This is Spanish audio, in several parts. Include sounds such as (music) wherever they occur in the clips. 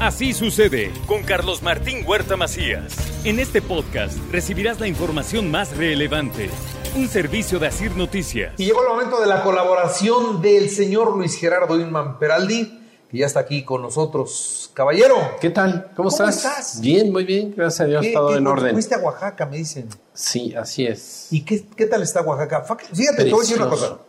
Así sucede con Carlos Martín Huerta Macías. En este podcast recibirás la información más relevante. Un servicio de Asir Noticias. Y llegó el momento de la colaboración del señor Luis Gerardo Inman Peraldi, que ya está aquí con nosotros. Caballero. ¿Qué tal? ¿Cómo, ¿Cómo estás? estás? Bien, muy bien, gracias a Dios, ¿Qué- todo qué- en orden. Fuiste a Oaxaca, me dicen. Sí, así es. ¿Y qué, qué tal está Oaxaca? Fíjate, te voy a decir una Precioso. cosa.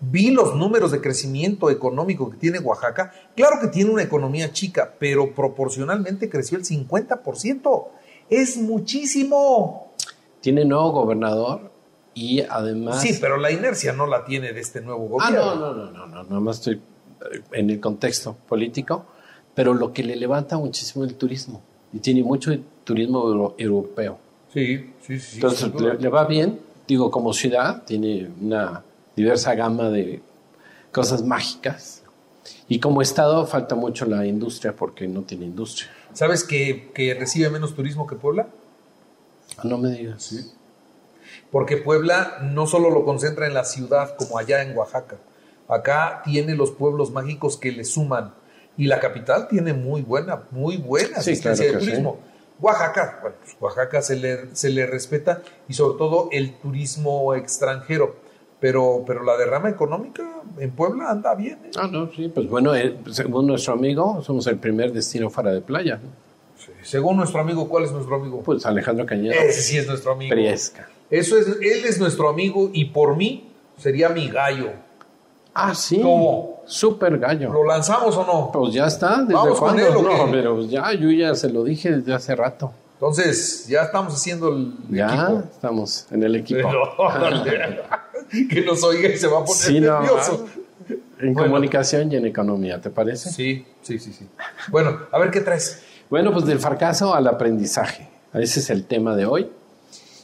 Vi los números de crecimiento económico que tiene Oaxaca. Claro que tiene una economía chica, pero proporcionalmente creció el 50%. Es muchísimo. Tiene nuevo gobernador y además... Sí, pero la inercia no la tiene de este nuevo Ah, gobierno. no, no, no, no, no, nada más estoy eh, en el contexto político, pero lo que le levanta muchísimo el turismo. Y tiene mucho turismo euro- europeo. Sí, sí, sí. Entonces, le va bien. Digo, como ciudad, tiene una diversa gama de cosas mágicas. Y como estado, falta mucho la industria porque no tiene industria. ¿Sabes que, que recibe menos turismo que Puebla? No me digas. Porque Puebla no solo lo concentra en la ciudad como allá en Oaxaca. Acá tiene los pueblos mágicos que le suman. Y la capital tiene muy buena, muy buena Sí, asistencia claro de turismo. Oaxaca, bueno, pues Oaxaca se le, se le respeta y sobre todo el turismo extranjero. Pero, pero la derrama económica en Puebla anda bien. ¿eh? Ah, no, sí, pues bueno, eh, según nuestro amigo, somos el primer destino fuera de playa. ¿no? Sí. Según nuestro amigo, ¿cuál es nuestro amigo? Pues Alejandro Cañedo, Ese sí es nuestro amigo. Priesca. Eso es, él es nuestro amigo y por mí sería mi gallo. Ah, sí. ¿Cómo? Súper gallo. ¿Lo lanzamos o no? Pues ya está, ¿desde ¿Vamos con cuándo? él o no, pero ya, yo ya se lo dije desde hace rato. Entonces, ya estamos haciendo el Ya equipo. estamos en el equipo. (laughs) (laughs) que nos oiga y se va a poner Sí, no, nervioso. En Bueno. comunicación y en economía, ¿te parece? Sí, sí, sí, sí. Bueno, a ver qué traes. Bueno, pues del fracaso al aprendizaje. Ese es el tema de hoy.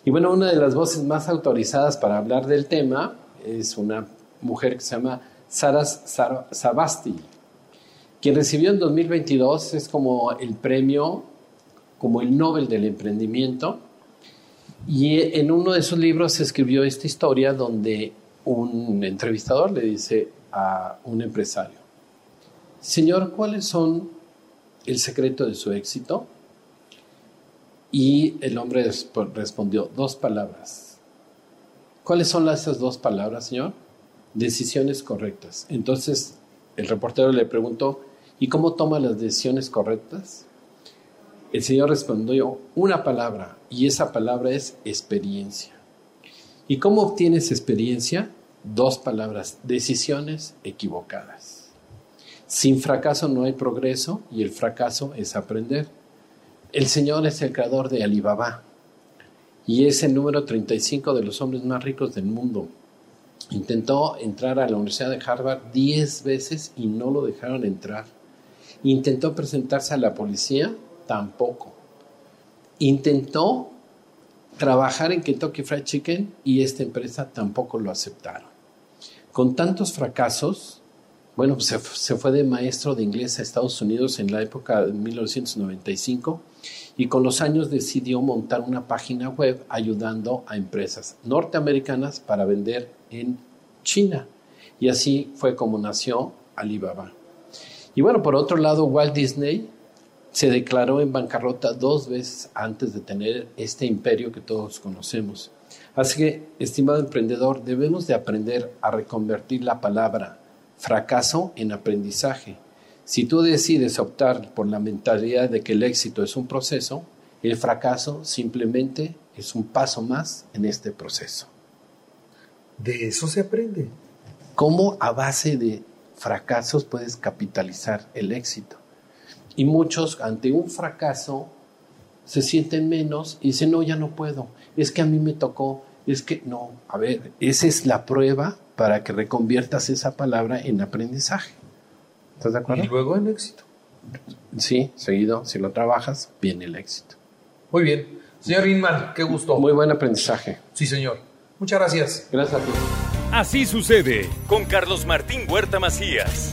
Y bueno, una de las voces más autorizadas para hablar del tema es una mujer que se llama Sara Sar- Savasti, quien recibió en 2022 es como el premio, como el Nobel del Emprendimiento. Y en uno de sus libros escribió esta historia donde un entrevistador le dice a un empresario, Señor, ¿cuáles son el secreto de su éxito? Y el hombre resp- respondió, dos palabras. ¿Cuáles son esas dos palabras, señor? Decisiones correctas. Entonces el reportero le preguntó, ¿y cómo toma las decisiones correctas? El señor respondió, una palabra, y esa palabra es experiencia. ¿Y cómo obtienes experiencia? Dos palabras, decisiones equivocadas. Sin fracaso no hay progreso y el fracaso es aprender. El Señor es el creador de Alibaba y es el número 35 de los hombres más ricos del mundo. Intentó entrar a la Universidad de Harvard 10 veces y no lo dejaron entrar. Intentó presentarse a la policía, tampoco. Intentó trabajar en Kentucky Fried Chicken y esta empresa tampoco lo aceptaron. Con tantos fracasos, bueno, pues se, se fue de maestro de inglés a Estados Unidos en la época de 1995 y con los años decidió montar una página web ayudando a empresas norteamericanas para vender en China. Y así fue como nació Alibaba. Y bueno, por otro lado, Walt Disney se declaró en bancarrota dos veces antes de tener este imperio que todos conocemos. Así que, estimado emprendedor, debemos de aprender a reconvertir la palabra fracaso en aprendizaje. Si tú decides optar por la mentalidad de que el éxito es un proceso, el fracaso simplemente es un paso más en este proceso. De eso se aprende. ¿Cómo a base de fracasos puedes capitalizar el éxito? Y muchos ante un fracaso se sienten menos y dicen, no, ya no puedo, es que a mí me tocó, es que no, a ver, esa es la prueba para que reconviertas esa palabra en aprendizaje. ¿Estás de acuerdo? Y luego en éxito. Sí, seguido, si lo trabajas, viene el éxito. Muy bien. Señor Inman, qué gusto. Muy buen aprendizaje. Sí, señor. Muchas gracias. Gracias a ti. Así sucede con Carlos Martín Huerta Macías.